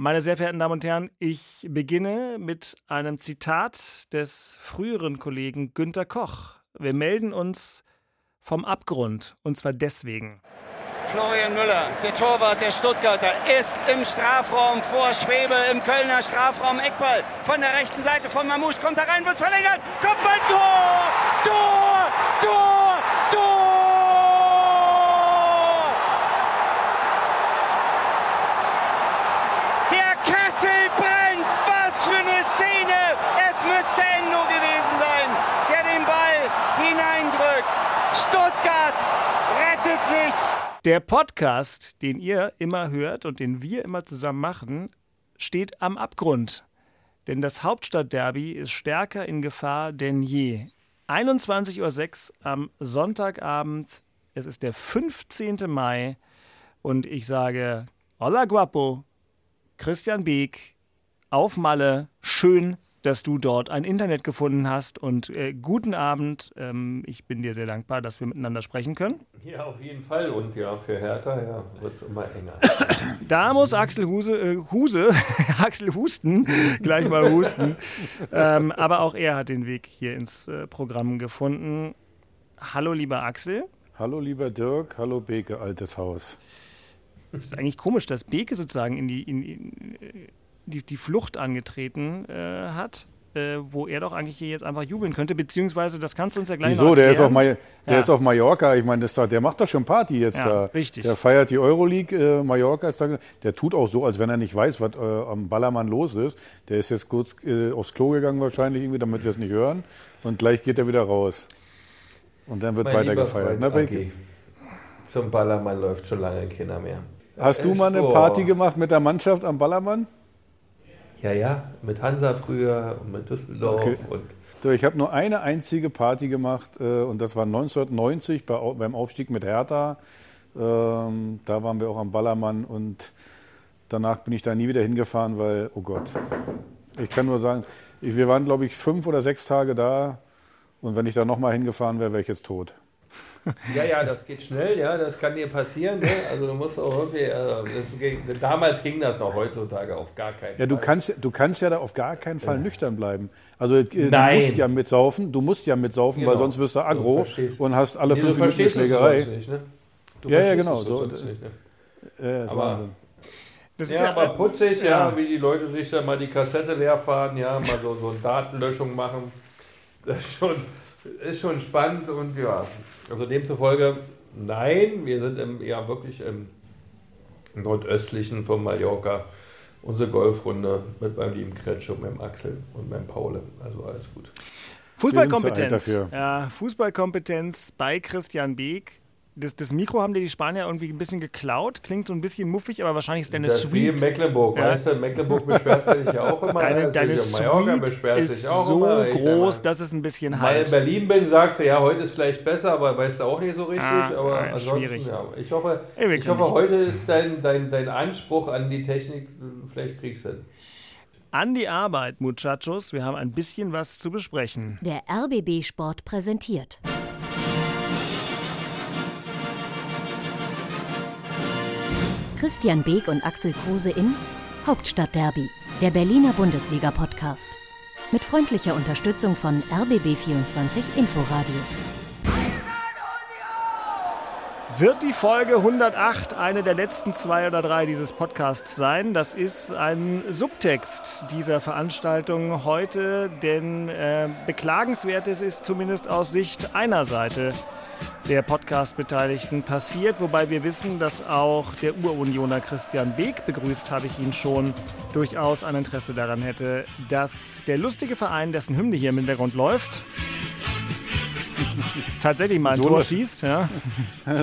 Meine sehr verehrten Damen und Herren, ich beginne mit einem Zitat des früheren Kollegen Günter Koch. Wir melden uns vom Abgrund und zwar deswegen. Florian Müller, der Torwart der Stuttgarter, ist im Strafraum vor Schwebe im Kölner Strafraum. Eckball von der rechten Seite von Mamouche kommt da rein, wird verlängert. Kopfball, Tor! Tor! Tor! Tor! Der Kessel brennt! Was für eine Szene! Es müsste Endo gewesen sein, der den Ball hineindrückt. Stuttgart rettet sich. Der Podcast, den ihr immer hört und den wir immer zusammen machen, steht am Abgrund. Denn das Hauptstadtderby ist stärker in Gefahr denn je. 21.06 Uhr am Sonntagabend. Es ist der 15. Mai. Und ich sage, Hola Guapo, Christian Beek, auf Malle, schön, dass du dort ein Internet gefunden hast. Und äh, guten Abend. Ähm, ich bin dir sehr dankbar, dass wir miteinander sprechen können. Ja, auf jeden Fall. Und ja, für Hertha ja, wird es immer enger. Da muss Axel Huse, äh, Huse Axel Husten, gleich mal husten. ähm, aber auch er hat den Weg hier ins äh, Programm gefunden. Hallo, lieber Axel. Hallo lieber Dirk, hallo Beke, altes Haus. Es ist eigentlich komisch, dass Beke sozusagen in die, in, in, äh, die, die Flucht angetreten äh, hat, äh, wo er doch eigentlich hier jetzt einfach jubeln könnte, beziehungsweise das kannst du uns ja gleich Wieso? noch Der, ist auf, erklären. Ma der Ja. ist auf Mallorca. Ich meine, das da, der macht doch schon Party jetzt Ja, da. richtig. Der feiert die Euroleague. Äh, Mallorca ist da. Der tut auch so, als wenn er nicht weiß, was äh, am Ballermann los ist. Der ist jetzt kurz äh, aufs Klo gegangen wahrscheinlich irgendwie, damit wir es nicht hören. Und gleich geht er wieder raus. Und dann wird Mein weiter gefeiert. Freund Ne, Zum Ballermann läuft schon lange keiner mehr. Hast du Echt? mal eine. Party gemacht mit der Mannschaft am Ballermann? Ja, ja, mit Hansa früher und mit Düsseldorf Okay. und So, ich habe nur eine einzige Party gemacht äh, und das war 1990 bei, beim Aufstieg mit Hertha. Ähm, da waren wir auch am Ballermann und danach bin ich da nie wieder hingefahren, weil, oh Gott, ich kann nur sagen, ich, wir waren, glaube ich, fünf oder sechs Tage da und wenn ich da nochmal hingefahren wäre, wäre ich jetzt tot. Ja, ja, das geht schnell, ja, das kann dir passieren. Ne? Also du musst auch irgendwie, äh, das, ging- damals ging das noch, heutzutage auf gar keinen Ja, du Fall. kannst, du kannst ja da auf gar keinen Fall nüchtern bleiben. Also äh, du Nein. musst ja mitsaufen, du musst ja mitsaufen, weil Genau. sonst wirst du Du aggro verstehst- und hast alle Nee, fünf du Minuten eine Schlägerei. nicht, ne? Du Ja, ja, genau, so, nicht, ne? Äh, ist Aber- Wahnsinn. Das ist Ja, aber putzig, ja, ja. wie die Leute sich da mal die Kassette leer fahren, ja, mal so, so eine Datenlöschung machen. Das ist schon, ist schon spannend und ja, also demzufolge, nein, wir sind im, ja wirklich im nordöstlichen von Mallorca. Unsere Golfrunde mit meinem lieben Kretsch und meinem Axel und meinem Paule. Also alles gut. Fußballkompetenz. Ja, Fußballkompetenz bei Christian Beek. Das, das Mikro haben dir die Spanier irgendwie ein bisschen geklaut. Klingt so ein bisschen muffig, aber wahrscheinlich ist deine das ist wie in Suite. Mecklenburg, Ja. weißt du? In Mecklenburg beschwerst du dich ja auch immer. Deine, deine in Mallorca Suite ist dich auch so immer. Groß, dass es ein bisschen Mal in halt. Berlin bin, sagst du, ja, heute ist vielleicht besser, aber weißt du auch nicht so richtig. Ah, aber ah, ansonsten, schwierig. ja. Ich hoffe, Ey, ich hoffe nicht. heute ist dein, dein, dein Anspruch an die Technik, vielleicht kriegst du hin. An die Arbeit, Muchachos. Wir haben ein bisschen was zu besprechen. Der RBB Sport präsentiert. Christian Beek und Axel Kruse in Hauptstadtderby, der Berliner Bundesliga-Podcast. Mit freundlicher Unterstützung von RBB24 Inforadio. Wird die Folge 108 eine der letzten zwei oder drei dieses Podcasts sein? Das ist ein Subtext dieser Veranstaltung heute, denn äh, beklagenswertes ist zumindest aus Sicht einer Seite der Podcast-Beteiligten passiert, wobei wir wissen, dass auch der Urunioner Christian Beek, begrüßt habe ich ihn schon, durchaus ein Interesse daran hätte, dass der lustige Verein, dessen Hymne hier im Hintergrund läuft, tatsächlich mal ein So Tor schießt. Ja.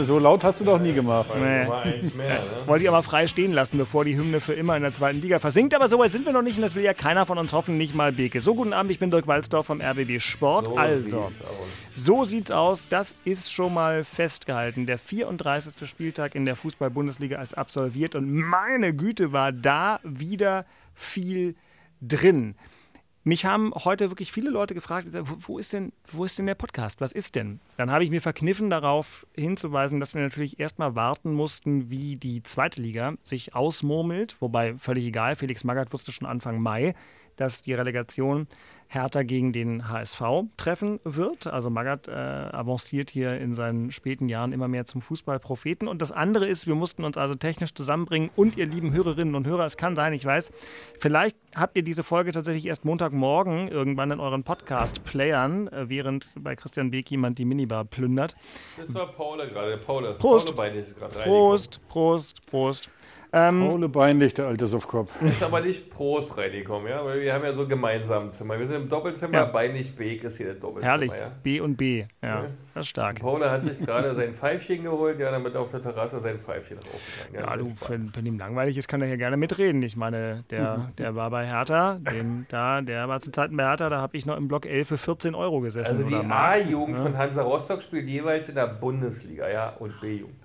So laut hast du doch nie gemacht. Nee. Mehr, ne? Wollte ich aber frei stehen lassen, bevor die Hymne für immer in der zweiten Liga versinkt. Aber so weit sind wir noch nicht und das will ja keiner von uns hoffen, nicht mal Beke. So, guten Abend, ich bin Dirk Walzdorf vom RBB Sport. So also, so sieht's aus. Das ist schon mal festgehalten. Der 34. Spieltag in der Fußball-Bundesliga ist absolviert und meine Güte war da wieder viel drin. Mich haben heute wirklich viele Leute gefragt, wo, ist denn, wo ist denn der Podcast? Was ist denn? dann habe ich mir verkniffen, darauf hinzuweisen, dass wir natürlich erstmal warten mussten, wie die zweite Liga sich ausmurmelt. Wobei völlig egal, Felix Magath wusste schon Anfang Mai, dass die Relegation Hertha gegen den HSV treffen wird. Also Magath äh, avanciert hier in seinen späten Jahren immer mehr zum Fußballpropheten. Und das andere ist, wir mussten uns also technisch zusammenbringen. Und ihr lieben Hörerinnen und Hörer, es kann sein, ich weiß, vielleicht habt ihr diese Folge tatsächlich erst Montagmorgen irgendwann in euren Podcast-Playern, äh, während bei Christian Beek jemand die Minibar plündert. Das war Paul gerade. Paul, Prost. Paul ist gerade Prost, Prost, Prost. Ähm, Paule Beinlich, der alte Suffkopf. Ist aber nicht Prost reingekommen, ja, weil wir haben ja so gemeinsam Zimmer. Wir sind im Doppelzimmer, ja. Beinlich Beek ist hier der Doppelzimmer. Herrlich, ja. B und B, ja, ja. das ist stark. Paula hat sich gerade sein Pfeifchen geholt, ja, damit auf der Terrasse sein Pfeifchen drauf Ja, ja du, wenn, wenn, ihm langweilig ist, kann er hier gerne mitreden. Ich meine, der, der war bei Hertha, den, da, der war zu Zeiten bei Hertha, da habe ich noch im Block 11 für 14 Euro gesessen. Also die A-Jugend von Hansa Rostock spielt jeweils in der Bundesliga, ja, und B-Jugend.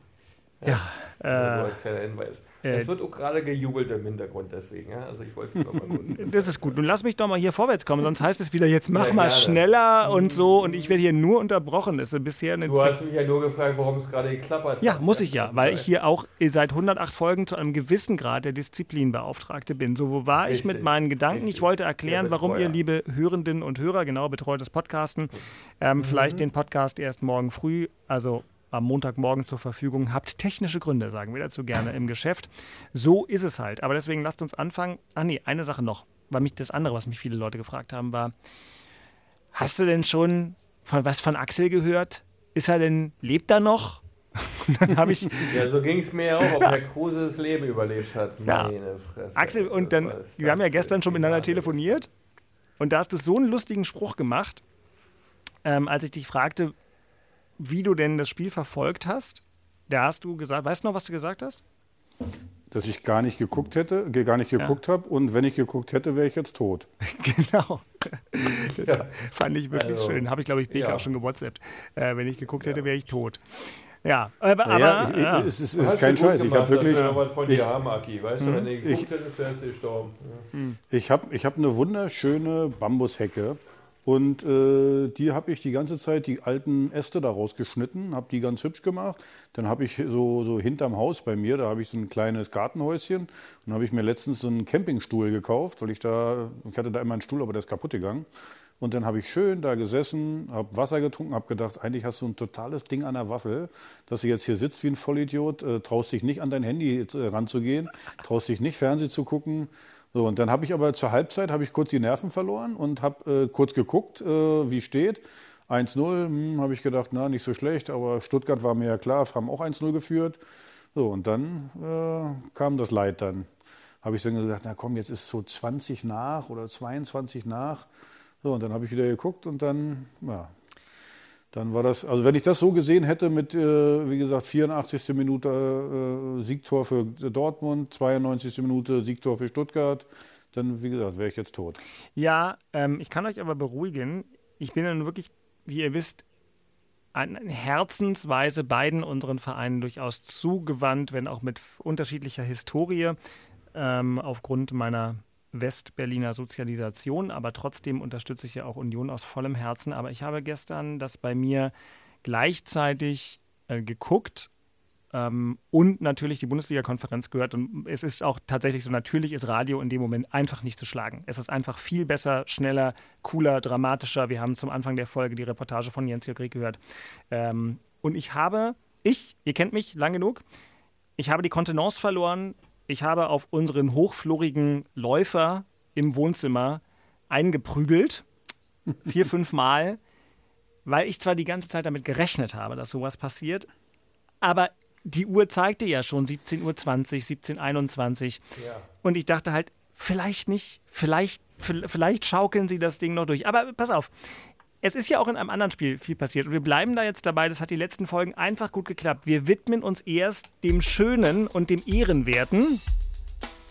Ja, ja äh, so als kleiner Hinweis. Äh, es wird auch gerade gejubelt im Hintergrund deswegen. Ja? Also ich wollte es nochmal kurz. Das ist gut. Nun lass mich doch mal hier vorwärts kommen, sonst heißt es wieder, jetzt mach ja, mal schneller und so und ich werde hier nur unterbrochen. Das ist bisher eine du hast mich ja nur gefragt, warum es gerade geklappert Ja, hat. muss ich ja, weil ich hier auch seit 108 Folgen zu einem gewissen Grad der Disziplinbeauftragte bin. So, wo war Richtig. ich mit meinen Gedanken? Richtig. Ich wollte erklären, warum ihr, liebe Hörerinnen und Hörer, genau betreutes Podcasten, ähm, mhm. vielleicht den Podcast erst morgen früh, also am Montagmorgen zur Verfügung habt. Technische Gründe, sagen wir dazu gerne im Geschäft. So ist es halt. Aber deswegen lasst uns anfangen. Ach nee, eine Sache noch. Weil mich das andere, was mich viele Leute gefragt haben, war: Hast du denn schon von was von Axel gehört? Ist er denn, lebt er noch? Und dann habe ich. ja, so ging es mir auch, ob Herr Kruse das Leben überlebt hat. Ja. Axel, und dann, wir haben ja gestern schon miteinander telefoniert. Und da hast du so einen lustigen Spruch gemacht, ähm, als ich dich fragte, wie du denn das Spiel verfolgt hast. Da hast du gesagt, weißt du noch, was du gesagt hast? Dass ich gar nicht geguckt hätte, gar nicht geguckt ja. habe und wenn ich geguckt hätte, wäre ich jetzt tot. genau. Das ja. fand ich wirklich also, schön. Habe ich, glaube ich, Beka ja. auch schon gewhatsappt. Äh, wenn ich geguckt hätte, wäre ich tot. Ja, aber, aber ich, ja. es ist, ist kein Scheiß. Ich habe wirklich. Haben, Aki, weißt du, wenn wärst du gestorben. Ich habe ich hab eine wunderschöne Bambushecke und äh, die habe ich die ganze Zeit, die alten Äste daraus geschnitten, habe die ganz hübsch gemacht. Dann habe ich so, so hinterm Haus bei mir, da habe ich so ein kleines Gartenhäuschen. Und habe ich mir letztens so einen Campingstuhl gekauft, weil ich da, ich hatte da immer einen Stuhl, aber der ist kaputt gegangen. Und dann habe ich schön da gesessen, habe Wasser getrunken, habe gedacht, eigentlich hast du ein totales Ding an der Waffel, dass du jetzt hier sitzt wie ein Vollidiot, äh, traust dich nicht an dein Handy äh, ranzugehen, traust dich nicht Fernsehen zu gucken so, und dann habe ich aber zur Halbzeit habe ich kurz die Nerven verloren und habe äh, kurz geguckt, äh, wie steht. 1-0, hm, habe ich gedacht, na, nicht so schlecht, aber Stuttgart war mir ja klar, haben auch 1-0 geführt. So, und dann äh, kam das Leid dann. Habe ich dann gesagt, na komm, jetzt ist so 20 nach oder 22 nach. So, und dann habe ich wieder geguckt und dann, ja, dann war das, also wenn ich das so gesehen hätte mit, äh, wie gesagt, 84. Minute äh, Siegtor für Dortmund, 92. Minute Siegtor für Stuttgart, dann, wie gesagt, wäre ich jetzt tot. Ja, ähm, ich kann euch aber beruhigen. Ich bin dann wirklich, wie ihr wisst, Herzensweise beiden unseren Vereinen durchaus zugewandt, wenn auch mit unterschiedlicher Historie, ähm, aufgrund meiner Westberliner Sozialisation, aber trotzdem unterstütze ich ja auch Union aus vollem Herzen. Aber ich habe gestern das bei mir gleichzeitig äh, geguckt ähm, und natürlich die Bundesliga-Konferenz gehört. Und es ist auch tatsächlich so, natürlich ist Radio in dem Moment einfach nicht zu schlagen. Es ist einfach viel besser, schneller, cooler, dramatischer. Wir haben zum Anfang der Folge die Reportage von Jens Jörg gehört. Ähm, und ich habe, ich, ihr kennt mich lang genug, ich habe die Kontenance verloren, ich habe auf unseren hochflorigen Läufer im Wohnzimmer eingeprügelt. Vier, fünf Mal. Weil ich zwar die ganze Zeit damit gerechnet habe, dass sowas passiert, aber die Uhr zeigte ja schon 17.20 Uhr, 17.21 Ja. Und ich dachte halt, vielleicht nicht, vielleicht, vielleicht schaukeln sie das Ding noch durch. Aber pass auf, es ist ja auch in einem anderen Spiel viel passiert und wir bleiben da jetzt dabei. Das hat die letzten Folgen einfach gut geklappt. Wir widmen uns erst dem Schönen und dem Ehrenwerten.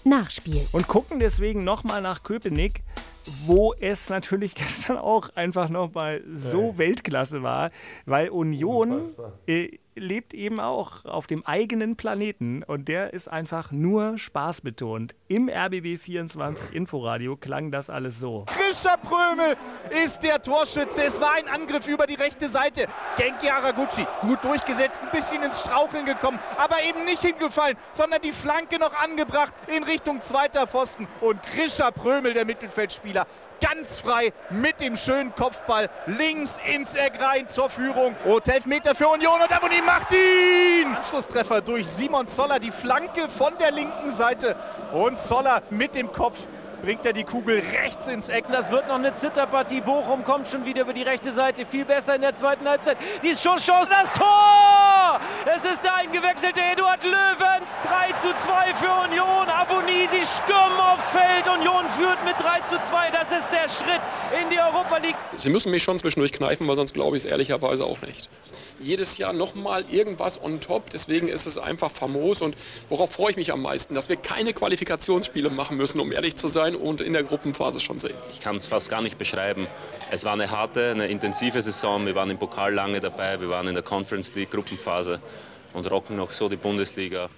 Nachspiel. Und gucken deswegen nochmal nach Köpenick, wo es natürlich gestern auch einfach nochmal so ja. Weltklasse war, weil Union äh, lebt eben auch auf dem eigenen Planeten und der ist einfach nur spaßbetont. Im RBB24 Inforadio klang das alles so. Grisha Prömel ist der Torschütze. Es war ein Angriff über die rechte Seite. Genki Haraguchi gut durchgesetzt, ein bisschen ins Straucheln gekommen, aber eben nicht hingefallen, sondern die Flanke noch angebracht in Richtung zweiter Pfosten. Und Grisha Prömel, der Mittelfeldspieler, ganz frei mit dem schönen Kopfball links ins Eck rein zur Führung. Und Elfmeter für Union und Aboni macht ihn! Anschlusstreffer durch Simon Zoller, die Flanke von der linken Seite. Und Zoller mit dem Kopf bringt er die Kugel rechts ins Eck. Das wird noch eine Zitterpartie. Bochum kommt schon wieder über die rechte Seite. Viel besser in der zweiten Halbzeit. Die Schusschance, das Tor! Es ist der eingewechselte Eduard Löwen. 3 zu 2 für Union. Abonisi stürmen aufs Feld. Union führt mit 3 zu 2. Das ist der Schritt in die Europa League. Sie müssen mich schon zwischendurch kneifen, weil sonst glaube ich es ehrlicherweise auch nicht jedes Jahr nochmal irgendwas on top. Deswegen ist es einfach famos und worauf freue ich mich am meisten, dass wir keine Qualifikationsspiele machen müssen, um ehrlich zu sein, und in der Gruppenphase schon sehen. Ich kann es fast gar nicht beschreiben. Es war eine harte, eine intensive Saison. Wir waren im Pokal lange dabei, wir waren in der Conference League Gruppenphase und rocken noch so die Bundesliga.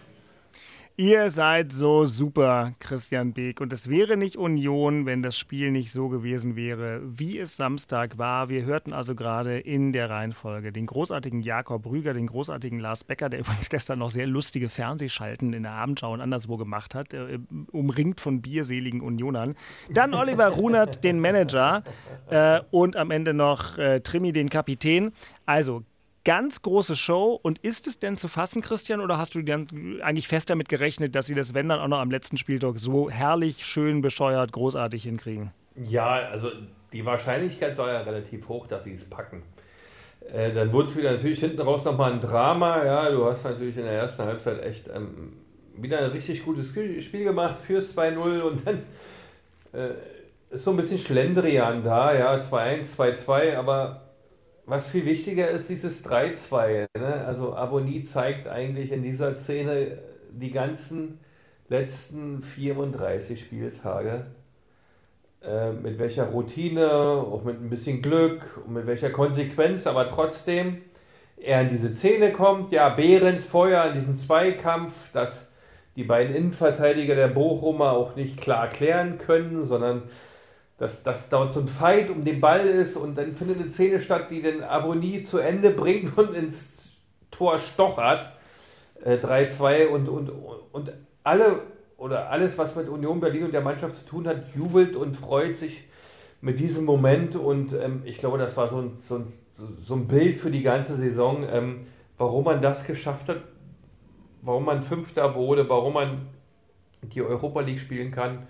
Ihr seid so super, Christian Beek. Und es wäre nicht Union, wenn das Spiel nicht so gewesen wäre, wie es Samstag war. Wir hörten also gerade in der Reihenfolge den großartigen Jakob Rüger, den großartigen Lars Becker, der übrigens gestern noch sehr lustige Fernsehschalten in der Abendschau und anderswo gemacht hat, äh, umringt von bierseligen Unionern. Dann Oliver Runert, den Manager. Äh, und am Ende noch äh, Trimi, den Kapitän. Also ganz große Show. Und ist es denn zu fassen, Christian, oder hast du dann eigentlich fest damit gerechnet, dass sie das, wenn dann auch noch am letzten Spieltag so herrlich, schön, bescheuert, großartig hinkriegen? Ja, also die Wahrscheinlichkeit war ja relativ hoch, dass sie es packen. Äh, dann wurde es wieder natürlich hinten raus nochmal ein Drama. Ja, du hast natürlich in der ersten Halbzeit echt ähm, wieder ein richtig gutes Spiel gemacht fürs 2-0 und dann äh, ist so ein bisschen Schlendrian da, ja, 2-1, 2-2, aber was viel wichtiger ist, dieses 3-2. Ne? Also Aboni zeigt eigentlich in dieser Szene die ganzen letzten 34 Spieltage, äh, mit welcher Routine, auch mit ein bisschen Glück und mit welcher Konsequenz, aber trotzdem er in diese Szene kommt. Ja, Behrens Feuer in diesem Zweikampf, dass die beiden Innenverteidiger der Bochumer auch nicht klar klären können, sondern dass, dass dort so ein Fight um den Ball ist und dann findet eine Szene statt, die den Abonnie zu Ende bringt und ins Tor stochert. Äh, 3-2 und, und, und alle oder alles, was mit Union Berlin und der Mannschaft zu tun hat, jubelt und freut sich mit diesem Moment und ähm, ich glaube, das war so ein, so, ein, so ein Bild für die ganze Saison, ähm, warum man das geschafft hat, warum man Fünfter wurde, warum man die Europa League spielen kann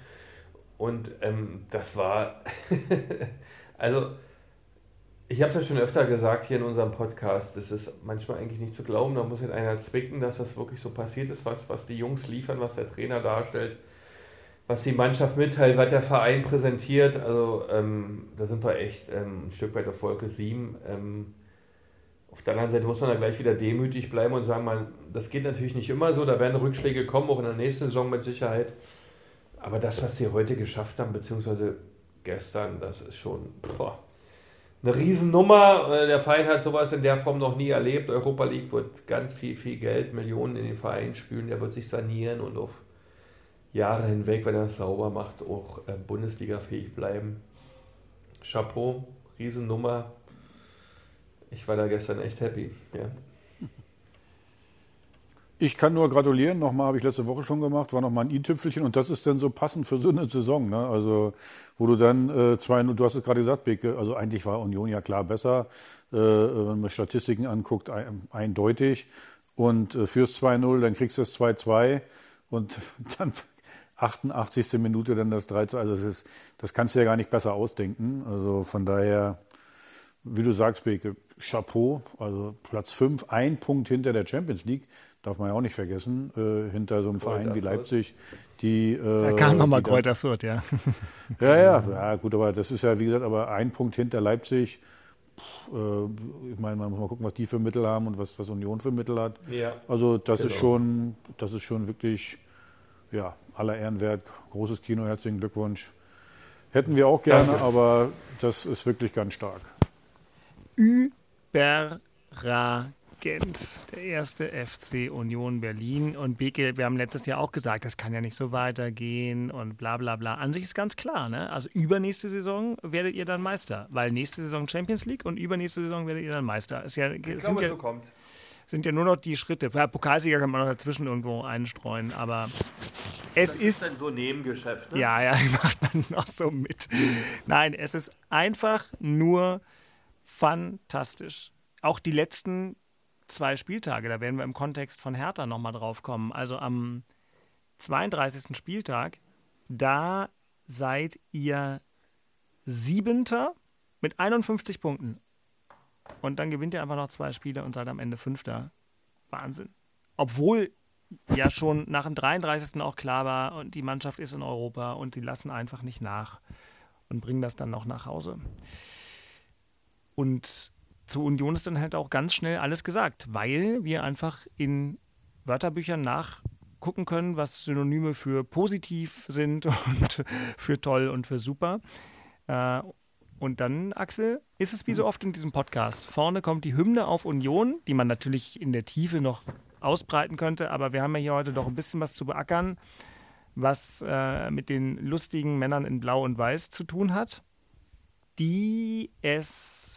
und ähm, das war, also ich habe es ja schon öfter gesagt hier in unserem Podcast, es ist manchmal eigentlich nicht zu glauben, da muss jetzt einer zwicken, dass das wirklich so passiert ist, was, was die Jungs liefern, was der Trainer darstellt, was die Mannschaft mitteilt, was der Verein präsentiert. Also ähm, da sind wir echt ähm, ein Stück weit auf Wolke 7. Ähm, auf der anderen Seite muss man da gleich wieder demütig bleiben und sagen, man, das geht natürlich nicht immer so, da werden Rückschläge kommen, auch in der nächsten Saison mit Sicherheit. Aber das, was sie heute geschafft haben, beziehungsweise gestern, das ist schon boah, eine Riesennummer. Äh, der Verein hat sowas in der Form noch nie erlebt. Europa League wird ganz viel, viel Geld, Millionen in den Verein spülen. Der wird sich sanieren und auf Jahre hinweg, wenn er es sauber macht, auch äh, Bundesliga-fähig bleiben. Chapeau, Riesennummer. Ich war da gestern echt happy. Ja. Ich kann nur gratulieren. Nochmal habe ich letzte Woche schon gemacht, war nochmal ein i-Tüpfelchen und das ist dann so passend für so eine Saison. Ne? Also, wo du dann äh, zwei, du hast es gerade gesagt, Beke, also eigentlich war Union ja klar besser, äh, wenn man Statistiken anguckt, ein, eindeutig. Und äh, fürs 2-0, dann kriegst du das 2-2 und dann 88. Minute dann das 3 Also das, ist, das kannst du ja gar nicht besser ausdenken. Also von daher, wie du sagst, Beke, Chapeau, also Platz 5, ein Punkt hinter der Champions League darf man ja auch nicht vergessen, äh, hinter so einem Kräuter Verein wie Leipzig, die. Äh, da kam nochmal Kräuter Fürth, ja. ja, ja, ja, gut, aber das ist ja, wie gesagt, aber ein Punkt hinter Leipzig. Pff, äh, ich meine, man muss mal gucken, was die für Mittel haben und was, was Union für Mittel hat. Ja, also das genau. ist schon, das ist schon wirklich, ja, aller Ehren wert. Großes Kino, herzlichen Glückwunsch. Hätten wir auch gerne, Danke. aber das ist wirklich ganz stark. Überragend Legend, der erste FC Union Berlin. Und Beke, wir haben letztes Jahr auch gesagt, das kann ja nicht so weitergehen und bla bla bla. An sich ist ganz klar, ne? Also übernächste Saison werdet ihr dann Meister, weil nächste Saison Champions League und übernächste Saison werdet ihr dann Meister. Ist ja, Ich sind glaube, ja, so kommt. sind ja nur noch die Schritte. Ja, Pokalsieger kann man noch dazwischen irgendwo einstreuen, aber es ist. dann so Nebengeschäft, ne? Ja, ja, macht man noch so mit. Nein, es ist einfach nur fantastisch. Auch die letzten zwei Spieltage, da werden wir im Kontext von Hertha nochmal drauf kommen. Also am 32. Spieltag, da seid ihr Siebenter mit 51 Punkten. Und dann gewinnt ihr einfach noch zwei Spiele und seid am Ende Fünfter. Wahnsinn. Obwohl ja schon nach dem 33. auch klar war, und die Mannschaft ist in Europa und sie lassen einfach nicht nach und bringen das dann noch nach Hause. Und zu Union ist dann halt auch ganz schnell alles gesagt, weil wir einfach in Wörterbüchern nachgucken können, was Synonyme für positiv sind und für toll und für super. Äh, und dann, Axel, ist es wie so oft in diesem Podcast. Vorne kommt die Hymne auf Union, die man natürlich in der Tiefe noch ausbreiten könnte, aber wir haben ja hier heute doch ein bisschen was zu beackern, was äh, mit den lustigen Männern in Blau und Weiß zu tun hat, die es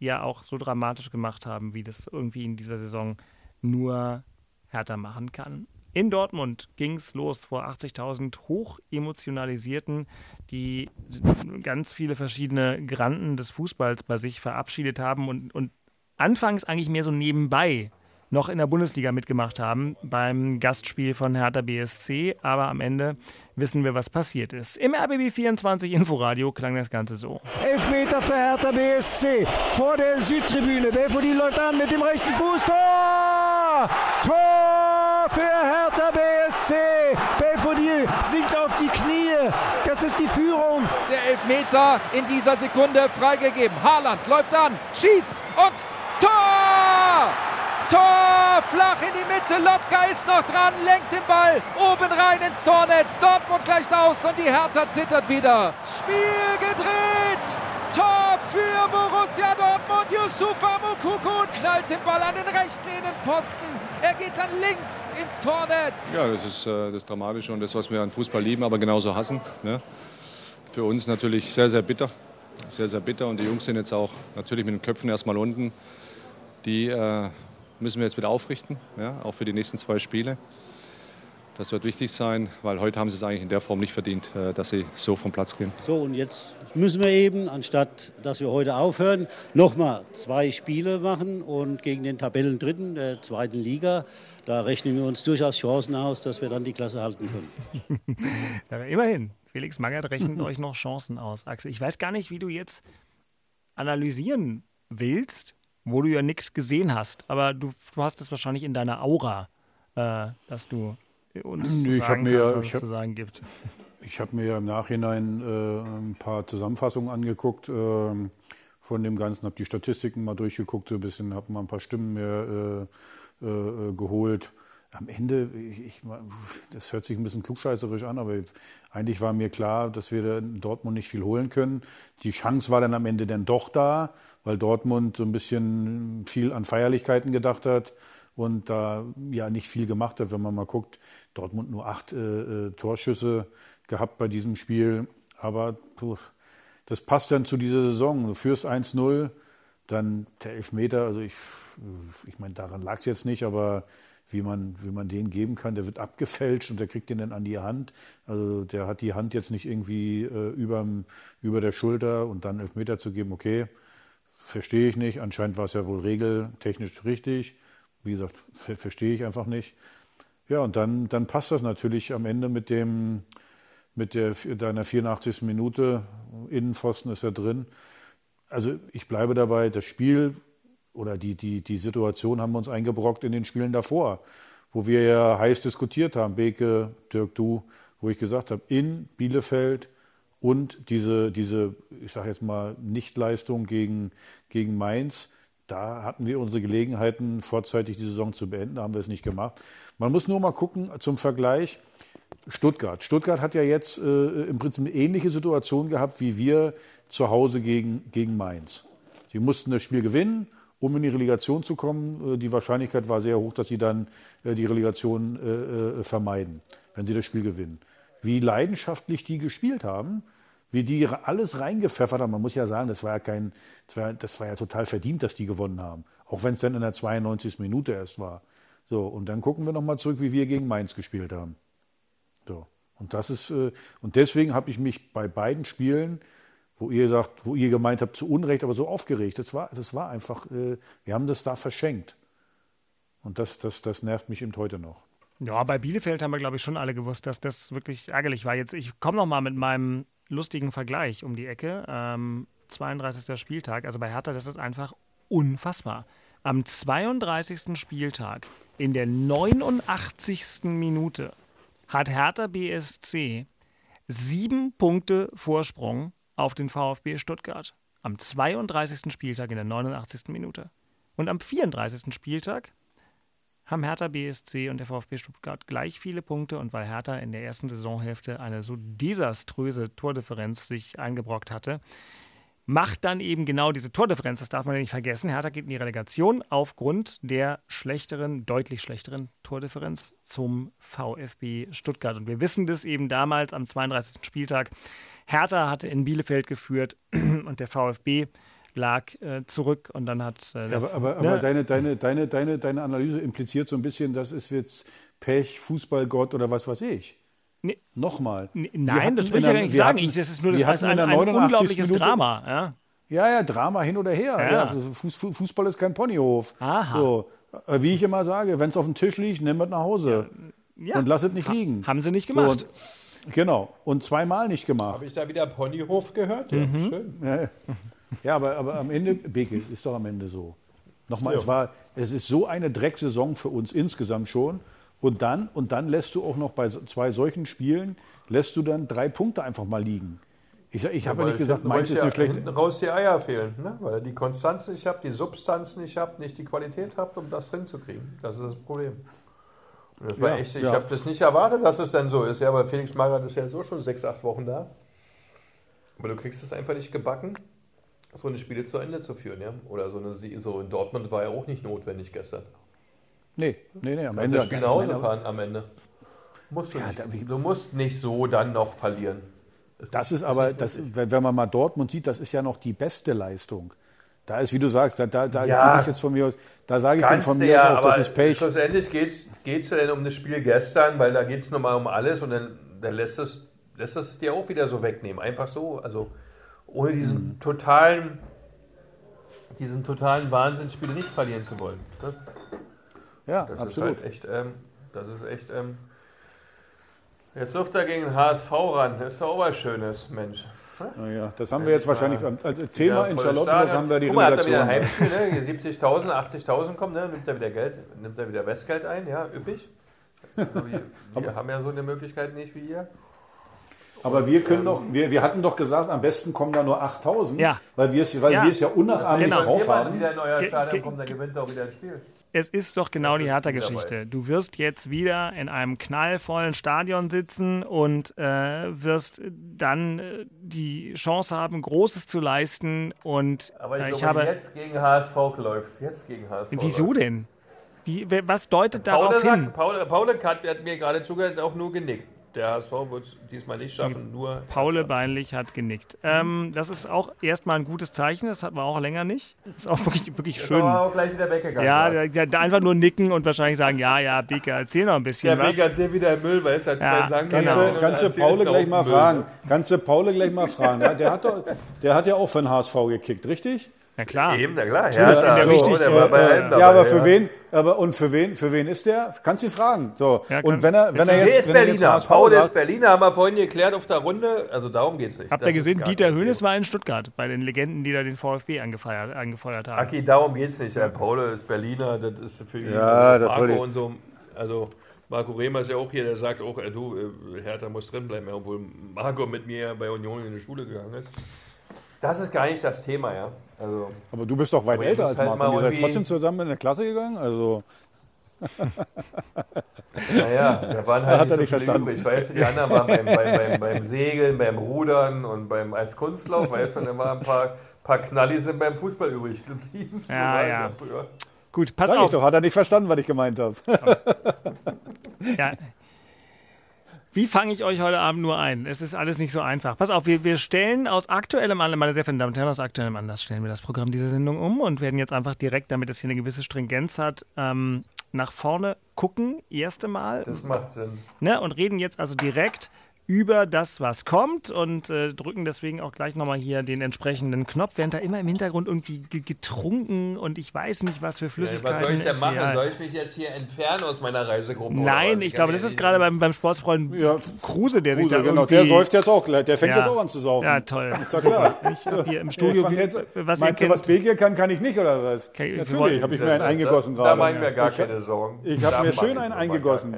ja auch so dramatisch gemacht haben, wie das irgendwie in dieser Saison nur härter machen kann. In Dortmund ging es los vor 80.000 hoch emotionalisierten, die ganz viele verschiedene Granden des Fußballs bei sich verabschiedet haben und, und anfangs eigentlich mehr so nebenbei noch in der Bundesliga mitgemacht haben beim Gastspiel von Hertha BSC, aber am Ende wissen wir, was passiert ist. Im RBB 24 Inforadio klang das Ganze so. Elfmeter für Hertha BSC vor der Südtribüne. Belfodil läuft an mit dem rechten Fuß. Tor! Tor für Hertha BSC. Belfodil sinkt auf die Knie. Das ist die Führung. Der Elfmeter in dieser Sekunde freigegeben. Haaland läuft an, schießt und Tor! Tor! Flach in die Mitte. Lotka ist noch dran, lenkt den Ball oben rein ins Tornetz. Dortmund gleicht aus und die Hertha zittert wieder. Spiel gedreht! Tor für Borussia Dortmund. Yusufa Mukoko knallt den Ball an den rechten Innenpfosten. Er geht dann links ins Tornetz. Ja, das ist äh, das Dramatische und das, was wir an Fußball lieben, aber genauso hassen. Ne? Für uns natürlich sehr, sehr bitter. Sehr, sehr bitter. Und die Jungs sind jetzt auch natürlich mit den Köpfen erstmal unten. Die äh, müssen wir jetzt wieder aufrichten, ja? auch für die nächsten zwei Spiele. Das wird wichtig sein, weil heute haben sie es eigentlich in der Form nicht verdient, äh, dass sie so vom Platz gehen. So, und jetzt müssen wir eben, anstatt dass wir heute aufhören, nochmal zwei Spiele machen und gegen den Tabellendritten der zweiten Liga. Da rechnen wir uns durchaus Chancen aus, dass wir dann die Klasse halten können. Immerhin, Felix Magath rechnet euch noch Chancen aus, Axel. Ich weiß gar nicht, wie du jetzt analysieren willst, wo du ja nichts gesehen hast, aber du, du hast es wahrscheinlich in deiner Aura, äh, dass du uns Nee, ich sagen mir kannst, was ich hab- zu sagen gibt. Ich habe mir ja im Nachhinein äh, ein paar Zusammenfassungen angeguckt ähm, von dem Ganzen, habe die Statistiken mal durchgeguckt, so ein bisschen, habe mal ein paar Stimmen mehr äh, äh, geholt. Am Ende, ich, ich, das hört sich ein bisschen klugscheißerisch an, aber eigentlich war mir klar, dass wir in Dortmund nicht viel holen können. Die Chance war dann am Ende dann doch da, weil Dortmund so ein bisschen viel an Feierlichkeiten gedacht hat und da ja nicht viel gemacht hat, wenn man mal guckt. Dortmund nur acht äh, äh, Torschüsse gehabt bei diesem Spiel, aber puh, das passt dann zu dieser Saison. Du führst 1-0, dann der Elfmeter, also ich, ich meine, daran lag es jetzt nicht, aber wie man, wie man den geben kann, der wird abgefälscht und der kriegt den dann an die Hand. Also der hat die Hand jetzt nicht irgendwie äh, überm, über der Schulter und dann Elfmeter zu geben, okay, verstehe ich nicht. Anscheinend war es ja wohl regeltechnisch richtig. Wie gesagt, ver verstehe ich einfach nicht. Ja, und dann, dann passt das natürlich am Ende mit dem, mit der, deiner 84. Minute. Innenpfosten ist ja drin. Also ich bleibe dabei, das Spiel oder die, die, die Situation haben wir uns eingebrockt in den Spielen davor, wo wir ja heiß diskutiert haben, Beke, Dirk, du, wo ich gesagt habe, in Bielefeld und diese, diese ich sage jetzt mal, Nichtleistung gegen, gegen Mainz, da hatten wir unsere Gelegenheiten, vorzeitig die Saison zu beenden, da haben wir es nicht gemacht. Man muss nur mal gucken zum Vergleich. Stuttgart. Stuttgart hat ja jetzt äh, im Prinzip eine ähnliche Situation gehabt wie wir zu Hause gegen, gegen Mainz. Sie mussten das Spiel gewinnen um in die Relegation zu kommen. Äh, die Wahrscheinlichkeit war sehr hoch, dass sie dann äh, die Relegation äh, vermeiden, wenn sie das Spiel gewinnen. Wie leidenschaftlich die gespielt haben, wie die alles reingepfeffert haben. Man muss ja sagen, das war ja kein, das war, das war ja total verdient, dass die gewonnen haben. Auch wenn es dann in der 92. Minute erst war. So, und dann gucken wir nochmal zurück, wie wir gegen Mainz gespielt haben. So. Und das ist, und deswegen habe ich mich bei beiden Spielen wo ihr sagt, wo ihr gemeint habt, zu Unrecht, aber so aufgeregt. Das war, das war einfach, äh, wir haben das da verschenkt. Und das, das, das nervt mich eben heute noch. Ja, bei Bielefeld haben wir, glaube ich, schon alle gewusst, dass das wirklich ärgerlich war. Jetzt, ich komme noch mal mit meinem lustigen Vergleich um die Ecke. Ähm, 32. Spieltag. Also bei Hertha, das ist einfach unfassbar. Am 32. Spieltag, in der 89. Minute, hat Hertha BSC sieben Punkte Vorsprung auf den VfB Stuttgart am 32. Spieltag in der 89. Minute. Und am 34. Spieltag haben Hertha BSC und der VfB Stuttgart gleich viele Punkte und weil Hertha in der ersten Saisonhälfte eine so desaströse Tordifferenz sich eingebrockt hatte, macht dann eben genau diese Tordifferenz, das darf man ja nicht vergessen. Hertha geht in die Relegation aufgrund der schlechteren, deutlich schlechteren Tordifferenz zum VfB Stuttgart. Und wir wissen das eben damals am 32. Spieltag. Hertha hatte in Bielefeld geführt und der VfB lag äh, zurück und dann hat. Äh, ja, aber, aber, ne? aber deine, deine, deine, deine, deine Analyse impliziert so ein bisschen, das ist jetzt Pech, Fußballgott oder was weiß ich. Nee. Nochmal. Nee, nein, das will ich ja gar nicht sagen. Hatten, ich, das ist nur das heißt ein, ein unglaubliches Minute, Drama. Ja. ja, ja, Drama hin oder her. Ja. Ja, also Fußball ist kein Ponyhof. Aha. So, äh, wie ich immer sage, wenn es auf dem Tisch liegt, nimm es nach Hause. Ja. Und lass es nicht liegen. Haben sie nicht gemacht. So, genau. Und zweimal nicht gemacht. Habe ich da wieder Ponyhof gehört? Ja, mhm. schön. Ja, ja aber, aber am Ende, Beke, ist doch am Ende so. Nochmal, es, war, es ist so eine Drecksaison für uns insgesamt schon. Und dann, und dann lässt du auch noch bei zwei solchen Spielen, lässt du dann drei Punkte einfach mal liegen. Ich, ich ja, habe ja nicht gesagt, Mainz ist eine schlechte. Hinten raus die Eier fehlen, ne? weil ihr die Konstanz nicht habt, die Substanz nicht habt, nicht die Qualität habt, um das hinzukriegen. Das ist das Problem. Und das war ja, echt, ich ja. habe das nicht erwartet, dass es dann so ist. Ja, aber Felix Magath ist ja so schon sechs, acht Wochen da. Aber du kriegst es einfach nicht gebacken, so eine Spiele zu Ende zu führen. Ja? Oder so eine so in Dortmund war ja auch nicht notwendig gestern. Nee, nee, nee, am Ende. Das Spiel nach Hause fahren am Ende. Musst du, ja, nicht. du musst nicht so dann noch verlieren. Das ist aber, das, wenn man mal Dortmund sieht, das ist ja noch die beste Leistung. Da ist, wie du sagst, da, da, da ja, ich jetzt von mir aus, da sage ich dann von mir ja, aus auch, das ist Pech. Schlussendlich geht es ja dann um das Spiel gestern, weil da geht es nochmal um alles und dann, dann lässt, es, lässt es dir auch wieder so wegnehmen. Einfach so, also ohne diesen mhm. totalen, diesen totalen Wahnsinnsspiel nicht verlieren zu wollen. Ne? Ja, das absolut. Ist halt echt, ähm, das ist echt. Ähm, jetzt läuft er gegen den HSV ran. Das ist doch auch was Schönes, Mensch. Naja, das haben wir jetzt wahrscheinlich als Thema in Charlottenburg haben wir die Guck mal, hat er wieder Heimspiel, ne? 70.000, 80.000 kommen, ne? nimmt er wieder Geld, nimmt er wieder Westgeld ein, ja, üppig. Also wir, wir haben ja so eine Möglichkeit nicht wie ihr. Aber wir können doch, wir, wir hatten doch gesagt, am besten kommen da nur 8000, ja. weil wir es weil ja. ja unnachahmlich genau. drauf haben. Wenn wieder in euer Stadion kommt, dann gewinnt auch wieder ein Spiel. Es ist doch genau die Hertha-Geschichte. Du wirst jetzt wieder in einem knallvollen Stadion sitzen und äh, wirst dann äh, die Chance haben, Großes zu leisten. Und Aber ich, äh, ich glaube, habe jetzt gegen HSV läuft. Jetzt gegen HSV. Wieso läuft. denn? Wie, was deutet darauf sagt, hin? Paul, Paul hat, hat mir gerade zugehört, auch nur genickt der HSV wird es diesmal nicht schaffen, nur. Paule Beinlich hat genickt. Ähm, das ist auch erstmal ein gutes Zeichen, das hatten wir auch länger nicht. Das ist auch wirklich, wirklich das schön. Ist auch gleich wieder weggegangen. Ja, da, da einfach nur nicken und wahrscheinlich sagen: Ja, ja, Beke, erzähl noch ein bisschen. Ja, was. Beke erzähl wieder Müll, weil es hat ja, zwei Sagen Kannst, kannst du Paule gleich mal fragen? Kannst du Paule gleich mal fragen? Ja, der, hat doch, der hat ja auch für den HSV gekickt, richtig? Na klar. Eben, na klar. Ja, ja, der so, richtig, der war bei ja, dabei, aber für ja. wen? Aber und für wen? Für wen ist der? Kannst du ihn fragen. So. Ja, und wenn er, wenn er jetzt, wenn Berliner. Er jetzt Paul ist Berliner, haben wir vorhin geklärt auf der Runde. Also darum geht es nicht. Habt ihr gesehen? Dieter Höhnes war in Stuttgart bei den Legenden, die da den VfB angefeuert, angefeuert haben. Aki, darum geht es nicht. Ja, Paul ist Berliner. Das ist für ihn ja, das Marco und so. Also Marco Rehmer ist ja auch hier, der sagt auch, äh, du, äh, Hertha muss drin bleiben, obwohl Marco mit mir bei Union in die Schule gegangen ist. Das ist gar nicht das Thema, ja. Also, aber du bist doch weit älter als halt Marco. Ihr seid trotzdem zusammen in der Klasse gegangen? Also. Naja, da waren Da halt hat nicht er so nicht viele verstanden. übrig. Weißt du, die anderen waren beim, beim, beim, beim Segeln, beim Rudern und beim Eiskunstlauf, weißt du, dann waren ein paar, paar Knallis sind beim Fußball übrig geblieben. Ja, ja. Gut, pass Sag auf. ich doch, hat er nicht verstanden, was ich gemeint habe. Ja. Wie fange ich euch heute Abend nur ein? Es ist alles nicht so einfach. Pass auf, wir, wir stellen aus aktuellem Anlass, meine sehr verehrten Damen und Herren, aus aktuellem Anlass stellen wir das Programm dieser Sendung um und werden jetzt einfach direkt, damit es hier eine gewisse Stringenz hat, ähm, nach vorne gucken, erste Mal. Das macht Sinn. Ne, und reden jetzt also direkt über das, was kommt und äh, drücken deswegen auch gleich nochmal hier den entsprechenden Knopf, während da immer im Hintergrund irgendwie ge- getrunken und ich weiß nicht, was für Ja, Flüssigkeiten. was soll ich denn machen? Soll ich mich jetzt hier entfernen aus meiner Reisegruppe? Nein, ich kann glaube, ja das ist gerade beim, beim Sportsfreund Kruse, der sich Kruse, da genau, irgendwie... der säuft jetzt auch gleich. Der fängt Ja. jetzt auch an zu saufen. Ja, toll. Ist doch klar. Ich hab hier im Studio, Ich jetzt, was meinst du, was Begier kann, kann ich nicht, oder was? Okay, wir Natürlich, habe ich mir einen eingegossen da, gerade. Da machen wir gar Ich- keine Sorgen. Ich habe mir schön einen gar eingegossen.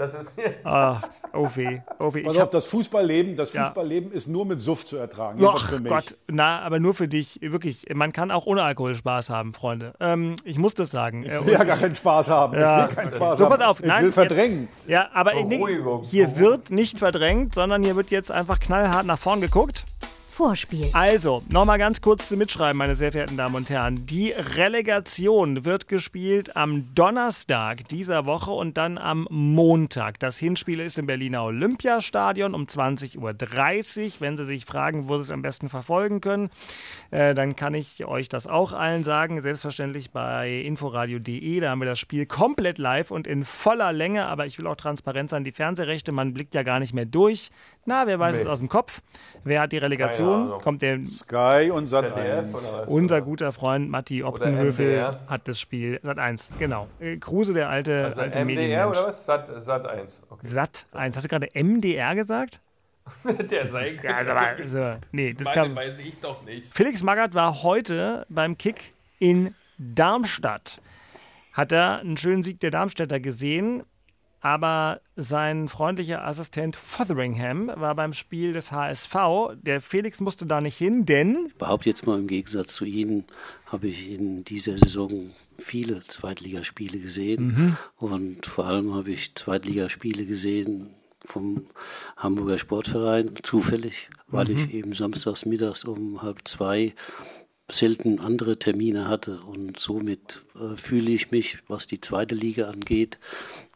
Das ist Ah, oh weh, oh weh. Pass Ich auf, hab, das Fußballleben, das Ja. Fußballleben ist nur mit Suft zu ertragen. Ach. Gott, na, aber nur für dich, wirklich. Man kann auch ohne Alkohol Spaß haben, Freunde. Ähm, ich muss das sagen. Ich will ja gar keinen Spaß haben. Ja. Ich will keinen Spaß so, haben. pass auf. Ich Nein, will verdrängen. Jetzt, ja, aber nee, hier wird nicht verdrängt, sondern hier wird jetzt einfach knallhart nach vorn geguckt. Vorspiel. Also, nochmal ganz kurz zum Mitschreiben, meine sehr verehrten Damen und Herren. Die Relegation wird gespielt am Donnerstag dieser Woche und dann am Montag. Das Hinspiel ist im Berliner Olympiastadion um 20.30 Uhr. Wenn Sie sich fragen, wo Sie es am besten verfolgen können, äh, dann kann ich euch das auch allen sagen. Selbstverständlich bei inforadio.de. Da haben wir das Spiel komplett live und in voller Länge. Aber ich will auch transparent sein. Die Fernsehrechte, man blickt ja gar nicht mehr durch. Na, wer weiß Nee. es aus dem Kopf? Wer hat die Relegation? Keine Ahnung. Kommt der Sky und Sat ZDF 1. oder was? unser guter Freund Matti Optenhöfel hat das Spiel. Sat 1, genau. Äh, Kruse, der alte, Also alte MDR Medienmensch. oder was? Sat, Sat 1. Okay. Sat 1. Hast du gerade MDR gesagt? Der sei Ja, also, also, nee, das Meine kam. weiß ich doch nicht. Felix Magath war heute beim Kick in Darmstadt. Hat er einen schönen Sieg der Darmstädter gesehen, aber sein freundlicher Assistent Fotheringham war beim Spiel des HSV. Der Felix musste da nicht hin, denn Ich behaupte jetzt mal, im Gegensatz zu Ihnen habe ich in dieser Saison viele Zweitligaspiele gesehen. Und vor allem habe ich Zweitligaspiele gesehen vom Hamburger Sportverein, zufällig, weil ich eben samstags mittags um halb zwei selten andere Termine hatte. Und somit äh, fühle ich mich, was die zweite Liga angeht,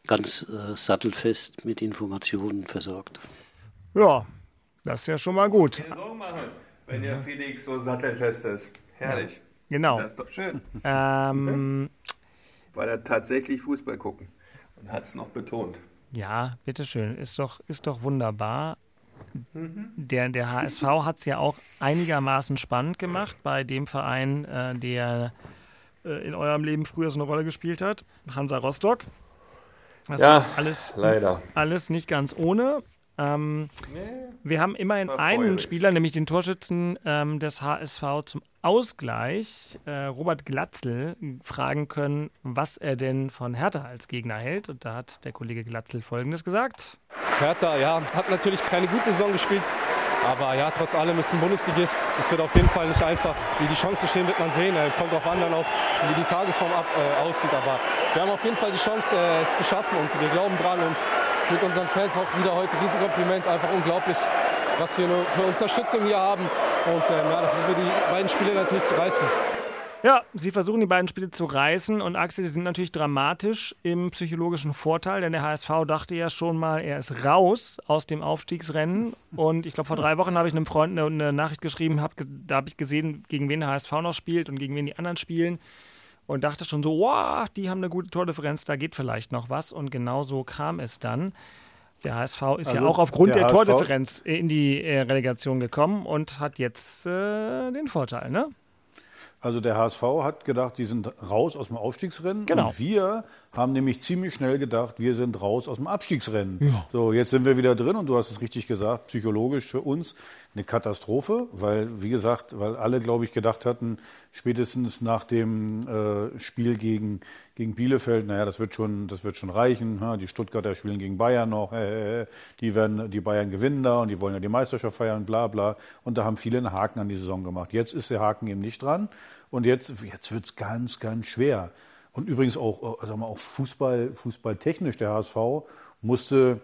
ganz äh, sattelfest mit Informationen versorgt. ja, das ist ja schon mal gut. Sorgen machen, wenn der Felix so sattelfest ist. Herrlich. Genau. Das ist doch schön. Ähm, Weil er tatsächlich Fußball gucken. Und hat es noch betont. ja, bitteschön. Ist doch, ist doch wunderbar. Der, der HSV hat es ja auch einigermaßen spannend gemacht bei dem Verein, äh, der äh, in eurem Leben früher so eine Rolle gespielt hat, Hansa Rostock. Das Ja, alles, leider. alles nicht ganz ohne. Ähm, wir haben immerhin einen. Spieler, nämlich den Torschützen ähm, des HSV zum Ausgleich, äh, Robert Glatzel, fragen können, was er denn von Hertha als Gegner hält. Und da hat der Kollege Glatzel Folgendes gesagt. Hertha, ja, hat natürlich keine gute Saison gespielt. Aber ja, trotz allem ist ein Bundesligist. Es wird auf jeden Fall nicht einfach. Wie die Chancen stehen, wird man sehen. Äh, Kommt auf anderen auch, wie die Tagesform ab, äh, aussieht. Aber wir haben auf jeden Fall die Chance, äh, es zu schaffen. Und wir glauben dran. Und mit unseren Fans auch wieder heute Riesenkompliment. Einfach unglaublich, was wir für Unterstützung hier haben. Und ähm, ja, da versuchen wir die beiden Spiele natürlich zu reißen. Ja, sie versuchen die beiden Spiele zu reißen und Axel, sie sind natürlich dramatisch im psychologischen Vorteil, denn der HSV dachte ja schon mal, er ist raus aus dem Aufstiegsrennen. Und ich glaube, vor drei Wochen habe ich einem Freund eine, eine Nachricht geschrieben, hab, da habe ich gesehen, gegen wen der HSV noch spielt und gegen wen die anderen spielen. Und dachte schon so, wow, die haben eine gute Tordifferenz, da geht vielleicht noch was. Und genau so kam es dann. Der HSV ist ja Also, auch aufgrund der, der Tordifferenz in die äh, Relegation gekommen und hat jetzt äh, den Vorteil, ne? Also der HSV hat gedacht, sie sind raus aus dem Aufstiegsrennen. Genau. Und wir haben nämlich ziemlich schnell gedacht, wir sind raus aus dem Abstiegsrennen. So, jetzt sind wir wieder drin und du hast es richtig gesagt, psychologisch für uns eine Katastrophe, weil, wie gesagt, weil alle, glaube ich, gedacht hatten, spätestens nach dem äh, Spiel gegen, gegen Bielefeld, naja, das wird schon, das wird schon reichen. Ha? Die Stuttgarter spielen gegen Bayern noch, äh, die werden, die Bayern gewinnen da und die wollen ja die Meisterschaft feiern, bla bla. Und da haben viele einen Haken an die Saison gemacht. Jetzt ist der Haken eben nicht dran und jetzt, jetzt wird's ganz, ganz schwer. Und übrigens auch, äh, sagen wir, auch Fußball, fußballtechnisch, der HSV musste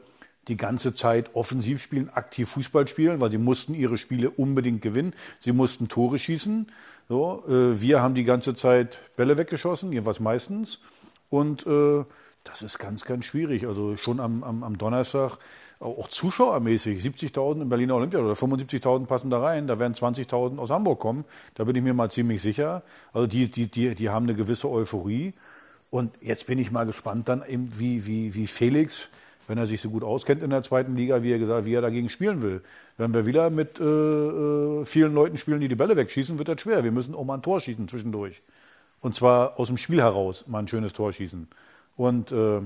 die ganze Zeit offensiv spielen, aktiv Fußball spielen, weil sie mussten ihre Spiele unbedingt gewinnen. Sie mussten Tore schießen. So, äh, wir haben die ganze Zeit Bälle weggeschossen, jedenfalls meistens. Und äh, das ist ganz, ganz schwierig. Also schon am, am, am Donnerstag, auch zuschauermäßig, 70.000 im Berliner Olympia oder 75.000 passen da rein. Da werden 20.000 aus Hamburg kommen. Da bin ich mir mal ziemlich sicher. Also die, die, die, die haben eine gewisse Euphorie. Und jetzt bin ich mal gespannt dann eben, wie, wie, wie Felix wenn er sich so gut auskennt in der zweiten Liga, wie er gesagt, wie er dagegen spielen will. Wenn wir wieder mit äh, äh, vielen Leuten spielen, die die Bälle wegschießen, wird das schwer. Wir müssen auch mal ein Tor schießen zwischendurch. Und zwar aus dem Spiel heraus mal ein schönes Tor schießen. Und äh,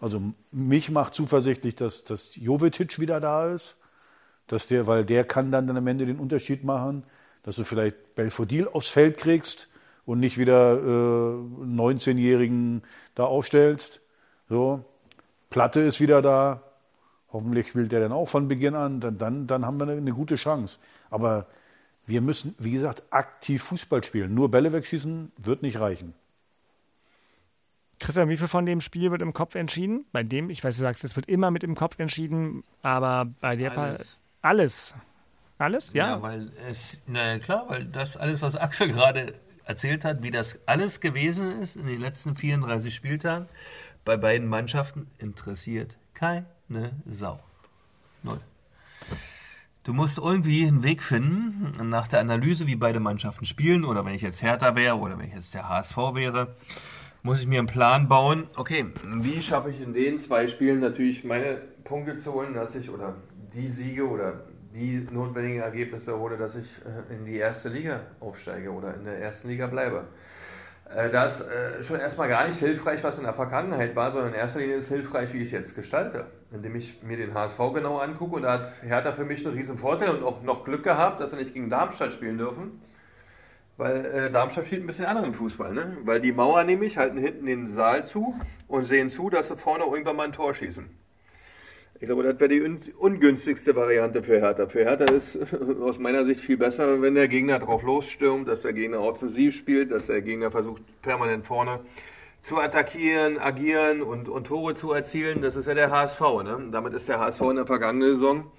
also mich macht zuversichtlich, dass, dass Jovetic wieder da ist, dass der, weil der kann dann, dann am Ende den Unterschied machen, dass du vielleicht Belfodil aufs Feld kriegst und nicht wieder äh, 19-Jährigen da aufstellst. So, Platte ist wieder da. Hoffentlich spielt er dann auch von Beginn an. Dann, dann, dann haben wir eine, eine gute Chance. Aber wir müssen, wie gesagt, aktiv Fußball spielen. Nur Bälle wegschießen wird nicht reichen. Christian, wie viel von dem Spiel wird im Kopf entschieden? Bei dem, ich weiß, du sagst, es wird immer mit im Kopf entschieden, aber bei der alles. alles. Alles? Ja. ja weil es, na klar, weil das alles, was Axel gerade erzählt hat, wie das alles gewesen ist in den letzten 34 Spieltagen, bei beiden Mannschaften interessiert keine Sau. Null. Du musst irgendwie einen Weg finden, nach der Analyse, wie beide Mannschaften spielen, oder wenn ich jetzt Hertha wäre, oder wenn ich jetzt der HSV wäre, muss ich mir einen Plan bauen. Okay, wie schaffe ich in den zwei Spielen natürlich meine Punkte zu holen, dass ich, oder die Siege oder die notwendigen Ergebnisse hole, dass ich äh, in die erste Liga aufsteige oder in der ersten Liga bleibe. Äh, da ist äh, schon erstmal gar nicht hilfreich, was in der Vergangenheit war, sondern in erster Linie ist hilfreich, wie ich es jetzt gestalte. Indem ich mir den HSV genau angucke und da hat Hertha für mich einen riesen Vorteil und auch noch Glück gehabt, dass sie nicht gegen Darmstadt spielen dürfen. Weil äh, Darmstadt spielt ein bisschen anderen Fußball, ne? Weil die Mauer nämlich halten hinten den Saal zu und sehen zu, dass sie vorne irgendwann mal ein Tor schießen. Ich glaube, das wäre die ungünstigste Variante für Hertha. Für Hertha ist aus meiner Sicht viel besser, wenn der Gegner drauf losstürmt, dass der Gegner offensiv spielt, dass der Gegner versucht, permanent vorne zu attackieren, agieren und, und Tore zu erzielen. Das ist ja der HSV. Ne? Damit ist der HSV in der vergangenen Saison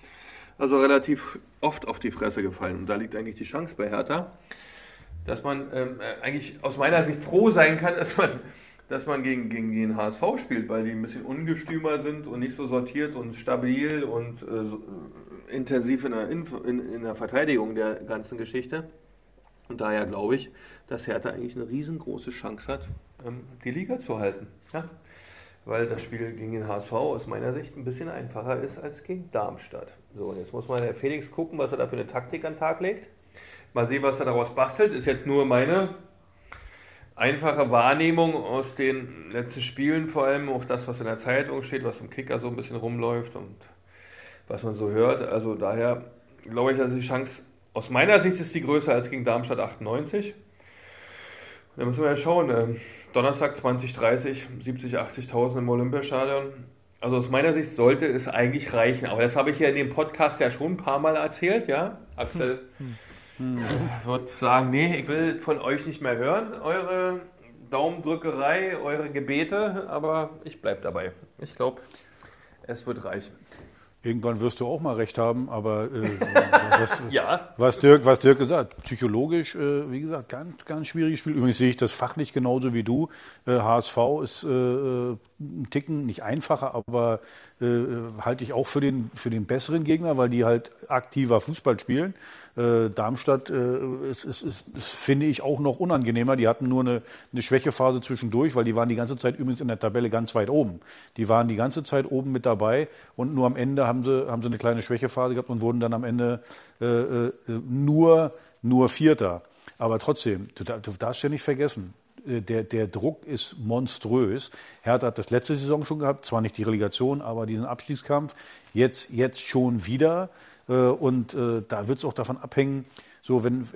also relativ oft auf die Fresse gefallen. Und da liegt eigentlich die Chance bei Hertha, dass man ähm, eigentlich aus meiner Sicht froh sein kann, dass man dass man gegen, gegen den HSV spielt, weil die ein bisschen ungestümer sind und nicht so sortiert und stabil und äh, so, äh, intensiv in der, in, in der Verteidigung der ganzen Geschichte. Und daher glaube ich, dass Hertha eigentlich eine riesengroße Chance hat, ähm, die Liga zu halten. Ja? Weil das Spiel gegen den HSV aus meiner Sicht ein bisschen einfacher ist als gegen Darmstadt. So, und jetzt muss mal der Felix gucken, was er da für eine Taktik an den Tag legt. Mal sehen, was er daraus bastelt. Ist jetzt nur meine einfache Wahrnehmung aus den letzten Spielen, vor allem auch das, was in der Zeitung steht, was im Kicker so ein bisschen rumläuft und was man so hört. Also daher glaube ich, dass die Chance aus meiner Sicht ist die größer als gegen Darmstadt 98. Da müssen wir ja schauen. Ähm, Donnerstag 2030, 70, 80.000 im Olympiastadion. Also aus meiner Sicht sollte es eigentlich reichen. Aber das habe ich ja in dem Podcast ja schon ein paar Mal erzählt, ja. Axel hm. Hm. Ich würde sagen, nee, ich will von euch nicht mehr hören, eure Daumendrückerei, eure Gebete, aber ich bleibe dabei. Ich glaube, es wird reichen. Irgendwann wirst du auch mal recht haben, aber äh, das, ja. was, Dirk, was Dirk gesagt hat, psychologisch, äh, wie gesagt, ganz, ganz schwieriges Spiel. Übrigens sehe ich das fachlich genauso wie du. Äh, HSV ist äh, äh, ein Ticken nicht einfacher, aber äh, halte ich auch für den, für den besseren Gegner, weil die halt aktiver Fußball spielen. Äh, Darmstadt äh, ist, ist, ist, ist, finde ich, auch noch unangenehmer. Die hatten nur eine, eine Schwächephase zwischendurch, weil die waren die ganze Zeit übrigens in der Tabelle ganz weit oben. Die waren die ganze Zeit oben mit dabei und nur am Ende haben sie, haben sie eine kleine Schwächephase gehabt und wurden dann am Ende äh, äh nur, nur Vierter. Aber trotzdem, du, du darfst ja nicht vergessen, äh, der, der Druck ist monströs. Hertha hat das letzte Saison schon gehabt, zwar nicht die Relegation, aber diesen Abstiegskampf. Jetzt, jetzt schon wieder. Äh, und äh, da wird es auch davon abhängen, so wenn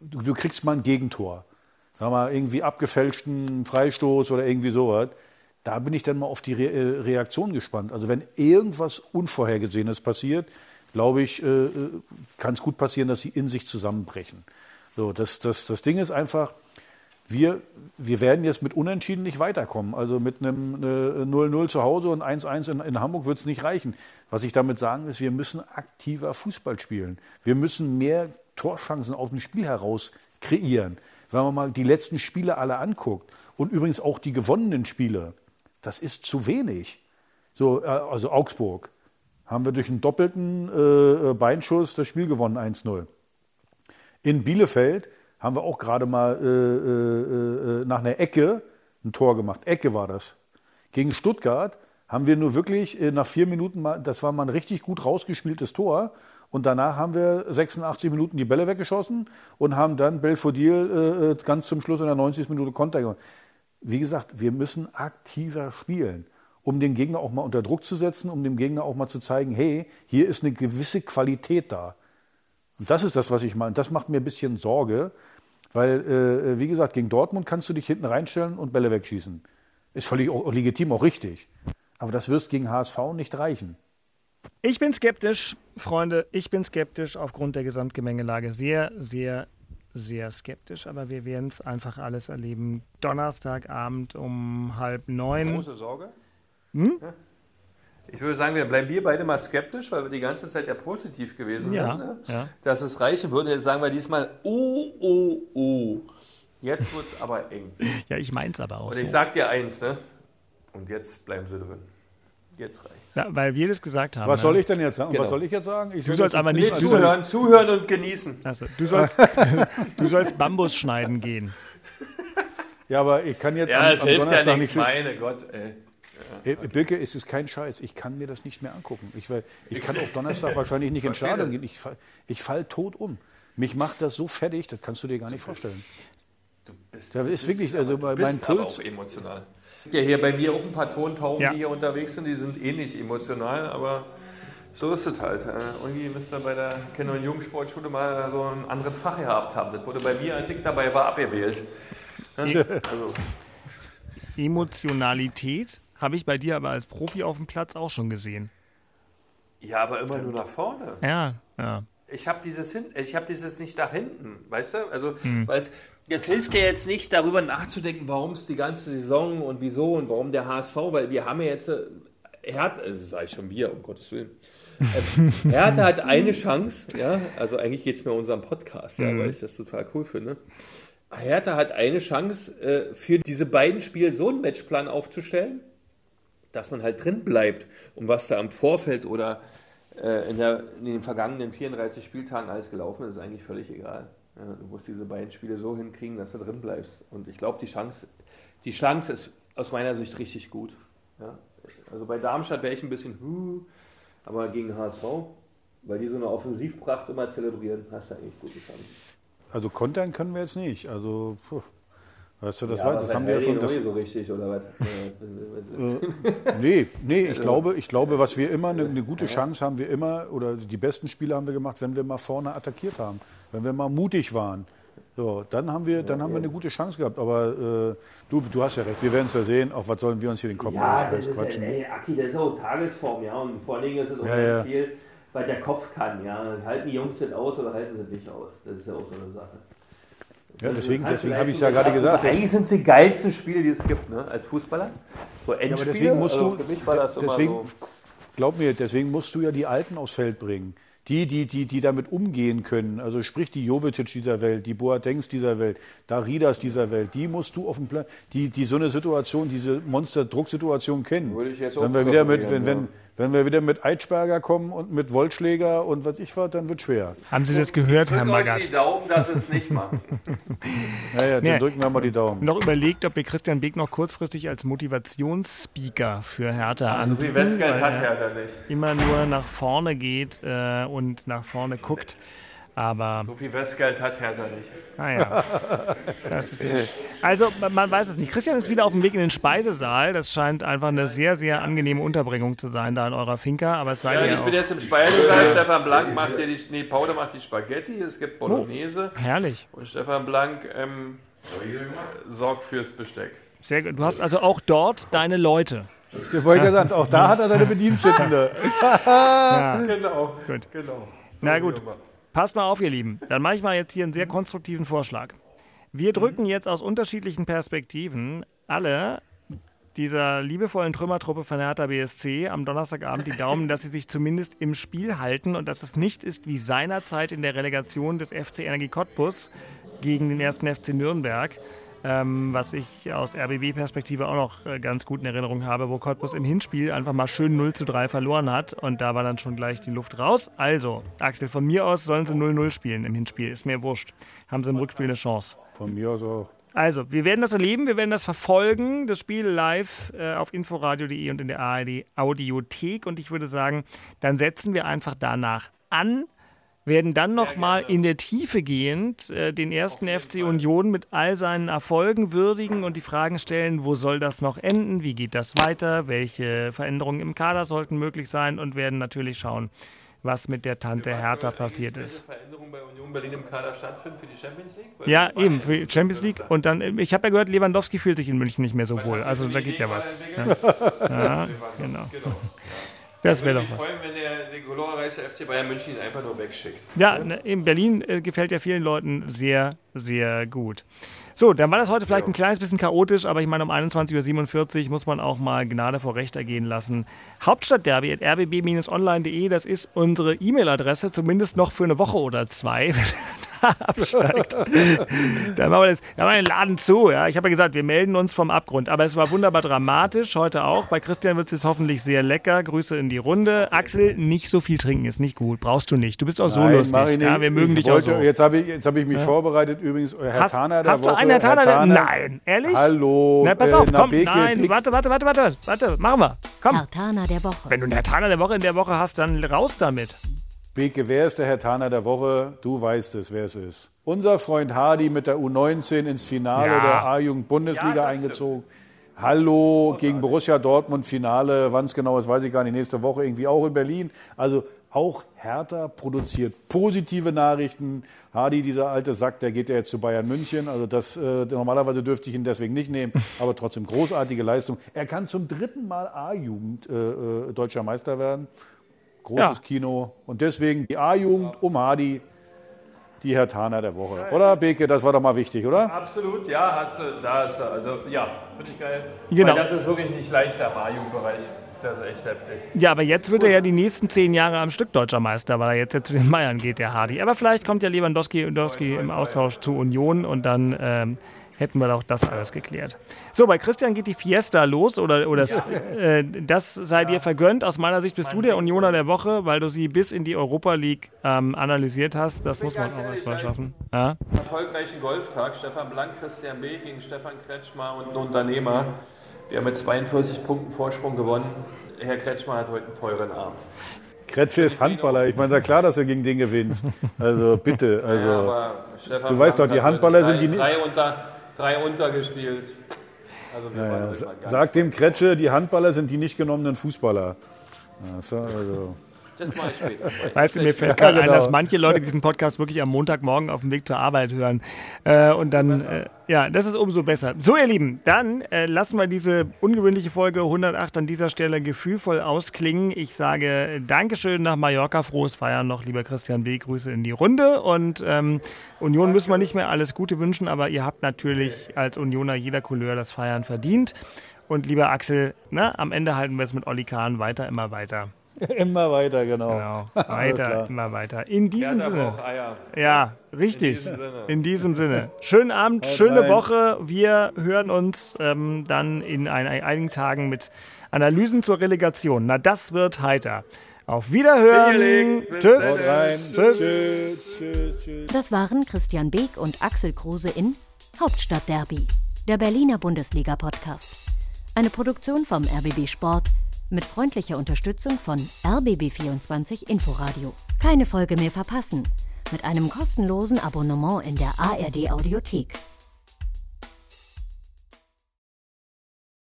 du, kriegst mal ein Gegentor, sag mal irgendwie abgefälschten Freistoß oder irgendwie sowas. Da bin ich dann mal auf die Re Reaktion gespannt. Also wenn irgendwas Unvorhergesehenes passiert, glaube ich, äh, kann es gut passieren, dass sie in sich zusammenbrechen. So, das, das, das Ding ist einfach, wir, wir werden jetzt mit Unentschieden nicht weiterkommen. Also mit einem äh, 0-0 zu Hause und 1-1 in, in Hamburg wird es nicht reichen. Was ich damit sagen ist, wir müssen aktiver Fußball spielen. Wir müssen mehr Torchancen aus dem Spiel heraus kreieren. Wenn man mal die letzten Spiele alle anguckt und übrigens auch die gewonnenen Spiele, das ist zu wenig. So, äh, also Augsburg haben wir durch einen doppelten äh, Beinschuss das Spiel gewonnen, 1-0. In Bielefeld haben wir auch gerade mal äh, äh, äh, nach einer Ecke ein Tor gemacht. Ecke war das. Gegen Stuttgart haben wir nur wirklich äh, nach vier Minuten, mal, das war mal ein richtig gut rausgespieltes Tor. Und danach haben wir 86 Minuten die Bälle weggeschossen und haben dann Belfodil äh, ganz zum Schluss in der 90. Minute Konter gemacht. Wie gesagt, wir müssen aktiver spielen, um den Gegner auch mal unter Druck zu setzen, um dem Gegner auch mal zu zeigen, hey, hier ist eine gewisse Qualität da. Und das ist das, was ich meine. Das macht mir ein bisschen Sorge, weil, äh, wie gesagt, gegen Dortmund kannst du dich hinten reinstellen und Bälle wegschießen. Ist völlig auch, legitim, auch richtig. Aber das wirst gegen HSV nicht reichen. Ich bin skeptisch, Freunde. Ich bin skeptisch aufgrund der Gesamtgemengelage. Sehr, sehr, sehr skeptisch. Aber wir werden es einfach alles erleben. Donnerstagabend um halb neun. Große Sorge? Hm? Ich würde sagen, wir bleiben wir beide mal skeptisch, weil wir die ganze Zeit ja positiv gewesen Ja, sind, ne? ja. dass es reichen würde. Jetzt sagen wir diesmal, oh, oh, oh. Jetzt wird es aber eng. Ja, ich meins aber auch Und so. ich sag dir eins, ne? Und jetzt bleiben sie drin. Jetzt reicht's. Ja, weil wir das gesagt haben. Was ne? soll ich denn jetzt sagen? Genau. Was soll ich jetzt sagen? Ich Du soll sollst aber nicht Pflicht- du Zuhören, sollst, zuhören und genießen. also, du sollst, du sollst Bambus schneiden gehen. Ja, aber ich kann jetzt Ja, am, es am hilft ja Donnerstag nichts, nicht. meine Gott, ey. Hey, Birke, es ist kein Scheiß. Ich kann mir das nicht mehr angucken. Ich, will- ich kann auch Donnerstag wahrscheinlich nicht in Stadion das. gehen. Ich, fall- ich fall tot um. Mich macht das so fertig, das kannst du dir gar nicht vorstellen. Bist- Da ist wirklich, also bei Du bist meinem aber Puls. auch emotional. Ja, hier bei mir auch ein paar Tontauben, Ja. die hier unterwegs sind, die sind ähnlich emotional, aber so ist es halt. Äh, Irgendwie müsst ihr bei der Kinder- und Jugendsportschule mal so ein anderes Fach gehabt haben. Das wurde bei mir, als ich dabei war, abgewählt. Ne? Also, Emotionalität habe ich bei dir aber als Profi auf dem Platz auch schon gesehen. ja, aber immer nur nach vorne. Ja, ja. Ich habe dieses, hin, ich hab dieses nicht nach hinten, weißt du? Also, Hm. weil es, es hilft dir jetzt nicht, darüber nachzudenken, warum es die ganze Saison und wieso und warum der HSV, weil wir haben ja jetzt, äh, Hertha, es ist eigentlich schon wir, um Gottes Willen. Hertha hat eine Chance, ja, also eigentlich geht es mir um unseren Podcast, ja, Mhm. weil ich das total cool finde. Hertha hat eine Chance, äh, für diese beiden Spiele so einen Matchplan aufzustellen, dass man halt drin bleibt. Und was da am Vorfeld oder äh, in, der, in den vergangenen 34 Spieltagen alles gelaufen ist, ist eigentlich völlig egal. Ja, du musst diese beiden Spiele so hinkriegen, dass du drin bleibst. Und ich glaube, die Chance, die Chance ist aus meiner Sicht richtig gut. Ja? Also bei Darmstadt wäre ich ein bisschen, huh, aber gegen HSV, weil die so eine Offensivpracht immer zelebrieren, hast du eigentlich gute Chancen. Also kontern können wir jetzt nicht. Also, puh. Weißt du, das, Ja, war, das haben wir ja schon. Das, so richtig, oder was? Äh, nee, nee, ich glaube, ich glaube, was wir immer, eine, eine gute Chance haben wir immer, oder die besten Spiele haben wir gemacht, wenn wir mal vorne attackiert haben, wenn wir mal mutig waren. So, dann haben wir, dann haben wir eine gute Chance gehabt. Aber äh, du, du hast ja recht, wir werden es ja sehen. Auch was sollen wir uns hier den Kopf Ja, das ist ausquatschen? ja, ey, Aki, das ist auch Tagesform, ja. Und vor allen Dingen ist es auch Ja, ganz ja. viel, weil der Kopf kann, ja. Halten die Jungs das aus oder halten sie es nicht aus? Das ist ja auch so eine Sache. Ja, deswegen, kannst deswegen habe ich es ja gerade gesagt. dass- Eigentlich sind es die geilsten Spiele, die es gibt, ne? Als Fußballer. So Ja, Endspiele. aber deswegen musst also du, für mich war das immer deswegen, so. glaub mir, deswegen musst du ja die Alten aufs Feld bringen. Die, die, die, die damit umgehen können, also sprich die Jovetic dieser Welt, die Boatengs dieser Welt, Daridas dieser Welt, die musst du auf dem Plan, die, die so eine Situation, diese Monster-Drucksituation kennen. Würde ich jetzt auch wenn wir wieder mit, wenn, wenn, wenn wir wieder mit Eitschberger kommen und mit Wollschläger und was ich was, dann wird schwer. Haben Sie das gehört, Herr euch Magath? die Daumen, dass es nicht macht. Naja, dann Nee. drücken wir mal die Daumen. Noch überlegt, ob wir Christian Beek noch kurzfristig als Motivationsspeaker für Hertha Also anbieten. viel Westgeld hat er Hertha nicht. Immer nur nach vorne geht äh, und nach vorne guckt. Aber So viel Westgeld hat Hertha nicht. naja. Das ist jetzt- also man- weiß es nicht. Christian ist wieder auf dem Weg in den Speisesaal. Das scheint einfach eine sehr, sehr angenehme Unterbringung zu sein da in eurer Finca. Aber es sei Ja, dir ich auch bin jetzt im Speisesaal. Stefan Blank macht hier die, nee, Paul macht die Spaghetti. Es gibt Bolognese. herrlich. Und Stefan Blank ähm, sorgt fürs Besteck. Sehr gut. Du hast also auch dort deine Leute. Wollte ich gesagt, auch da hat er seine Bedienstete. Ja. Genau. Gut. genau. Na gut, passt mal auf, ihr Lieben. Dann mache ich mal jetzt hier einen sehr konstruktiven Vorschlag. Wir drücken jetzt aus unterschiedlichen Perspektiven alle dieser liebevollen Trümmertruppe von Hertha BSC am Donnerstagabend die Daumen, dass sie sich zumindest im Spiel halten und dass es nicht ist wie seinerzeit in der Relegation des FC Energie Cottbus gegen den ersten FC Nürnberg, ähm, was ich aus RBB-Perspektive auch noch äh, ganz gut in Erinnerung habe, wo Cottbus im Hinspiel einfach mal schön 0 zu 3 verloren hat und da war dann schon gleich die Luft raus. Also, Axel, von mir aus sollen sie 0-0 spielen im Hinspiel, ist mir wurscht. Haben sie im Rückspiel eine Chance. Von mir aus auch. Also, wir werden das erleben, wir werden das verfolgen, das Spiel live äh, auf inforadio.de und in der ARD Audiothek. Und ich würde sagen, dann setzen wir einfach danach an, werden dann nochmal in der Tiefe gehend äh, den ersten FC Union mit all seinen Erfolgen würdigen und die Fragen stellen, wo soll das noch enden, wie geht das weiter, welche Veränderungen im Kader sollten möglich sein und werden natürlich schauen, was mit der Tante Hertha passiert ist. Veränderung bei Union Berlin im Kader stattfinden für die Champions League? Weil Ja, eben, für die Champions League. Und dann, ich habe ja gehört, Lewandowski fühlt sich in München nicht mehr so wohl. Also da geht ja was. Ja, ja genau. Das wäre Würde doch mich was. freuen, wenn der, der glorreiche FC Bayern München ihn einfach nur wegschickt. Ja, ne, in Berlin äh, gefällt ja vielen Leuten sehr, sehr gut. So, dann war das heute vielleicht ein kleines bisschen chaotisch, aber ich meine, um 21.47 Uhr muss man auch mal Gnade vor Recht ergehen lassen. Hauptstadtderby at rbb-online.de, das ist unsere E-Mail-Adresse, zumindest noch für eine Woche oder zwei, da absteigt. dann machen wir, das, dann machen wir den Laden zu. Ja. Ich habe ja gesagt, wir melden uns vom Abgrund, aber es war wunderbar dramatisch, heute auch. Bei Christian wird es jetzt hoffentlich sehr lecker. Grüße in die Runde. Axel, nicht so viel trinken ist nicht gut, brauchst du nicht. Du bist auch so Nein, lustig. mach ich nicht. Ja, wir mögen ich dich auch wollte, so. Jetzt habe ich, jetzt hab ich mich Ja. vorbereitet. Übrigens, Herr Hast- Taner der hast du Woche. einen Herr Taner, der- Taner- Nein, ehrlich? Hallo. Na, pass äh, auf, na, komm, Beke, nein, warte, warte, warte, warte, warte, machen wir. Komm. Herr Taner der Woche. Wenn du einen Herr Taner der Woche in der Woche hast, dann raus damit. Beke, wer ist der Herr Taner der Woche? Du weißt es, wer es ist. Unser Freund Hardy mit der U19 ins Finale Ja. der A-Jugend-Bundesliga eingezogen. Hallo, gegen Borussia Dortmund Finale. Wann es genau ist, weiß ich gar nicht. Nächste Woche irgendwie auch in Berlin. Also auch Hertha produziert positive Nachrichten. Hardy, dieser alte Sack, der geht ja jetzt zu Bayern München. Also das äh, normalerweise dürfte ich ihn deswegen nicht nehmen, aber trotzdem großartige Leistung. Er kann zum dritten Mal A-Jugend äh, äh, deutscher Meister werden. Großes Ja. Kino. Und deswegen die A-Jugend um Hardy, die Herr Taner der Woche. Oder, Beke? Das war doch mal wichtig, oder? Absolut, ja, hast du, da hast du, also ja, finde ich geil. Genau. Weil das ist wirklich nicht leicht, der A-Jugendbereich. Das ist echt heftig. Ja, aber jetzt wird er ja die nächsten zehn Jahre am Stück deutscher Meister, weil er jetzt ja zu den Bayern geht, der Hardy. Aber vielleicht kommt ja Lewandowski, Lewandowski im Austausch zu Union und dann ähm, hätten wir doch das alles geklärt. So, bei Christian geht die Fiesta los oder, oder s- äh, das sei dir vergönnt. Aus meiner Sicht bist du der Unioner der Woche, weil du sie bis in die Europa League ähm, analysiert hast. Das muss man auch erstmal schaffen. Ja? Erfolgreichen Golftag. Stefan Blank, Christian B. gegen Stefan Kretschmer und ein Unternehmer. Wir haben mit 42 Punkten Vorsprung gewonnen. Herr Kretschmer hat heute einen teuren Abend. Kretsche ist Handballer. Ich meine, ist ja klar, dass du gegen den gewinnst. Also bitte. Also, ja, aber Stefan du weißt doch, die Handballer drei, sind die nicht. drei unter, drei untergespielt. Also Ja, ja. Sag dem Kretsche, die Handballer sind die nicht genommenen Fußballer. Ja, so, also. Das mache ich später. Weißt du, mir fällt Ja, gerade ein, dass manche Leute diesen Podcast wirklich am Montagmorgen auf dem Weg zur Arbeit hören. Äh, und dann, äh, ja, das ist umso besser. So, ihr Lieben, dann äh, lassen wir diese ungewöhnliche Folge 108 an dieser Stelle gefühlvoll ausklingen. Ich sage Dankeschön nach Mallorca, frohes Feiern noch, lieber Christian B. Grüße in die Runde. Und ähm, Union müssen wir nicht mehr alles Gute wünschen, aber ihr habt natürlich als Unioner jeder Couleur das Feiern verdient. Und lieber Axel, na, am Ende halten wir es mit Olli Kahn weiter, immer weiter. Immer weiter, genau. Genau, weiter, immer weiter. In diesem Sinne. Eier. Ja, richtig. In diesem Sinne. In diesem Sinne. Schönen Abend, Haut schöne rein. Woche. Wir hören uns ähm, dann in ein, einigen Tagen mit Analysen zur Relegation. Na, das wird heiter. Auf Wiederhören. Tschüss. Tschüss. Tschüss, tschüss, tschüss. Das waren Christian Beek und Axel Kruse in Hauptstadtderby, der Berliner Bundesliga-Podcast. Eine Produktion vom RBB Sport mit freundlicher Unterstützung von RBB24 Inforadio. Keine Folge mehr verpassen mit einem kostenlosen Abonnement in der ARD Audiothek.